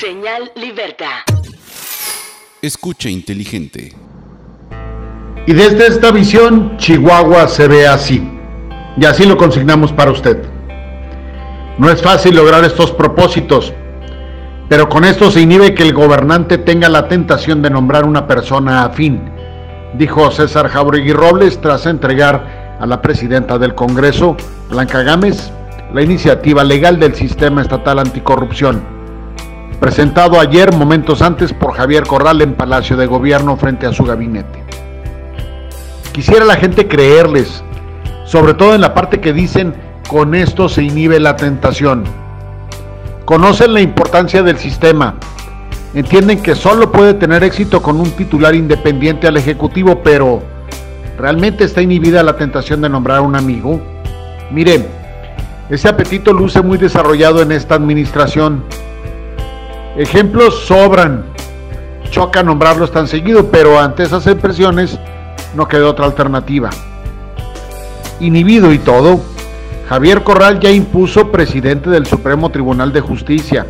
Señal Libertad. Escucha inteligente. Y desde esta visión, Chihuahua se ve así. Y así lo consignamos para usted. No es fácil lograr estos propósitos, pero con esto se inhibe que el gobernante tenga la tentación de nombrar una persona afín, dijo César Jauregui Robles tras entregar a la presidenta del Congreso, Blanca Gámez, la iniciativa legal del sistema estatal anticorrupción, presentado ayer momentos antes por Javier Corral en Palacio de Gobierno frente a su gabinete. Quisiera la gente creerles, sobre todo en la parte que dicen con esto se inhibe la tentación. Conocen la importancia del sistema. Entienden que solo puede tener éxito con un titular independiente al Ejecutivo, pero ¿realmente está inhibida la tentación de nombrar a un amigo? Miren, ese apetito luce muy desarrollado en esta administración. Ejemplos sobran. Choca nombrarlos tan seguido, pero ante esas impresiones no quedó otra alternativa. Inhibido y todo, Javier Corral ya impuso presidente del Supremo Tribunal de Justicia,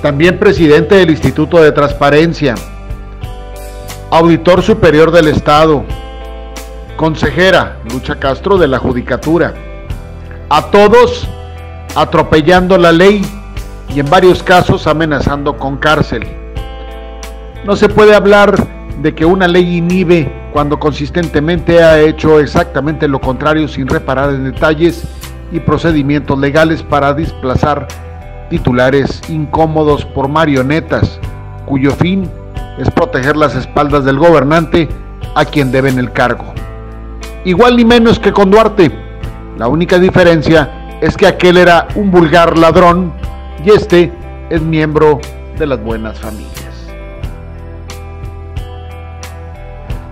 también presidente del Instituto de Transparencia, auditor superior del Estado, consejera Lucha Castro de la Judicatura, a todos atropellando la ley y en varios casos amenazando con cárcel. No se puede hablar de que una ley inhibe cuando consistentemente ha hecho exactamente lo contrario sin reparar en detalles y procedimientos legales para desplazar titulares incómodos por marionetas, cuyo fin es proteger las espaldas del gobernante a quien deben el cargo. Igual ni menos que con Duarte. La única diferencia es que aquel era un vulgar ladrón y este es miembro de las buenas familias.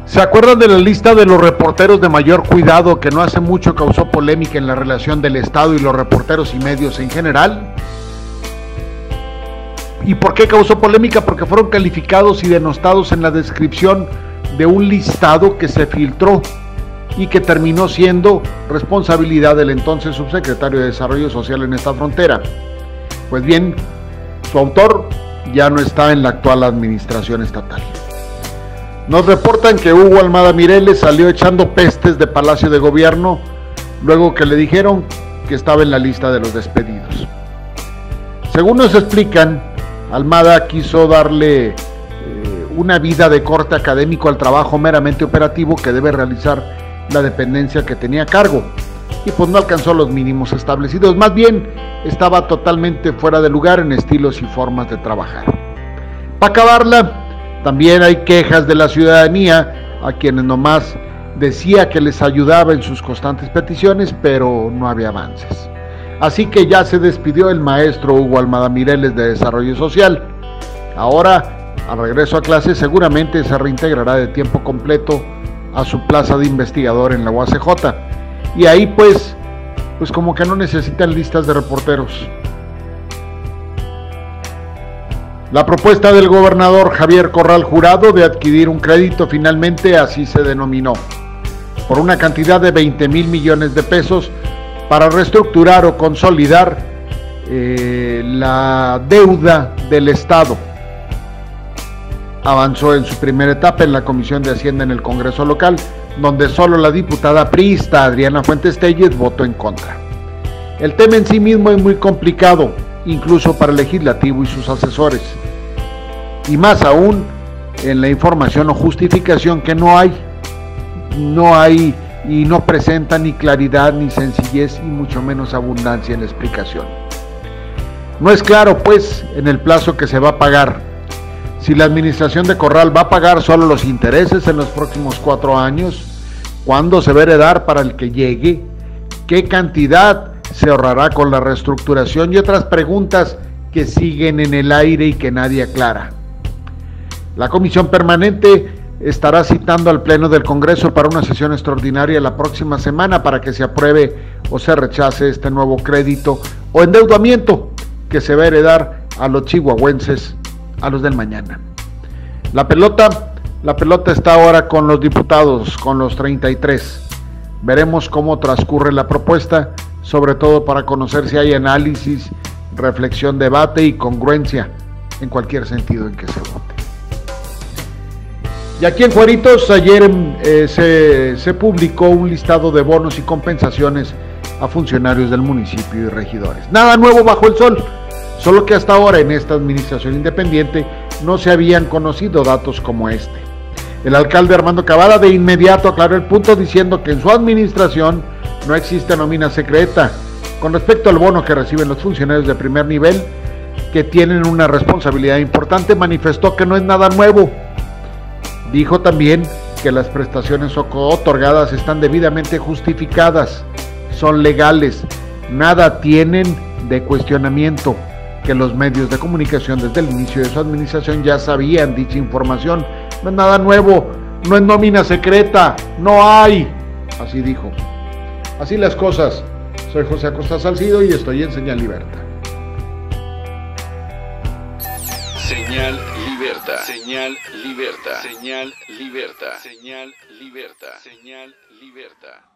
¿Se acuerdan de la lista de los reporteros de mayor cuidado que no hace mucho causó polémica en la relación del Estado y los reporteros y medios en general? ¿Y por qué causó polémica? Porque fueron calificados y denostados en la descripción de un listado que se filtró y que terminó siendo responsabilidad del entonces subsecretario de Desarrollo Social en esta frontera. Pues bien, su autor ya no está en la actual administración estatal. Nos reportan que Hugo Almada Mireles salió echando pestes de Palacio de Gobierno luego que le dijeron que estaba en la lista de los despedidos. Según nos explican, Almada quiso darle eh, una vida de corte académico al trabajo meramente operativo que debe realizar la dependencia que tenía a cargo y pues no alcanzó los mínimos establecidos, más bien estaba totalmente fuera de lugar en estilos y formas de trabajar. Para acabarla, también hay quejas de la ciudadanía a quienes nomás decía que les ayudaba en sus constantes peticiones, pero no había avances. Así que ya se despidió el maestro Hugo Almada Mireles de Desarrollo Social. Ahora, al regreso a clase, seguramente se reintegrará de tiempo completo a su plaza de investigador en la UACJ. Y ahí pues, pues como que no necesitan listas de reporteros. La propuesta del gobernador Javier Corral Jurado de adquirir un crédito finalmente así se denominó, por una cantidad de 20 mil millones de pesos para reestructurar o consolidar eh, la deuda del Estado. Avanzó en su primera etapa en la Comisión de Hacienda en el Congreso local, donde solo la diputada priista Adriana Fuentes Telles votó en contra. El tema en sí mismo es muy complicado, incluso para el legislativo y sus asesores. Y más aún en la información o justificación que no hay. No hay y no presenta ni claridad ni sencillez y mucho menos abundancia en explicación. No es claro pues en el plazo que se va a pagar. Si la administración de Corral va a pagar solo los intereses en los próximos cuatro años, cuándo se va a heredar para el que llegue, qué cantidad se ahorrará con la reestructuración y otras preguntas que siguen en el aire y que nadie aclara. La comisión permanente estará citando al Pleno del Congreso para una sesión extraordinaria la próxima semana para que se apruebe o se rechace este nuevo crédito o endeudamiento que se va a heredar a los chihuahuenses, a los del mañana. La pelota, la pelota está ahora con los diputados, con los 33. Veremos cómo transcurre la propuesta sobre todo para conocer si hay análisis, reflexión, debate y congruencia en cualquier sentido en que se vote. Y aquí en Juaritos ayer eh, se, se publicó un listado de bonos y compensaciones a funcionarios del municipio y regidores. Nada nuevo bajo el sol, solo que hasta ahora en esta administración independiente no se habían conocido datos como este. El alcalde Armando Cavada de inmediato aclaró el punto diciendo que en su administración no existe nómina secreta. Con respecto al bono que reciben los funcionarios de primer nivel, que tienen una responsabilidad importante, manifestó que no es nada nuevo, Dijo también que las prestaciones otorgadas están debidamente justificadas, son legales, nada tienen de cuestionamiento, que los medios de comunicación desde el inicio de su administración ya sabían dicha información. No es nada nuevo, no es nómina secreta, no hay. Así dijo. Así las cosas. Soy José Acosta Salcido y estoy en Señal Libertad. Señal Libertad. Señal Libertad. Señal Libertad. Señal Libertad. Señal Libertad.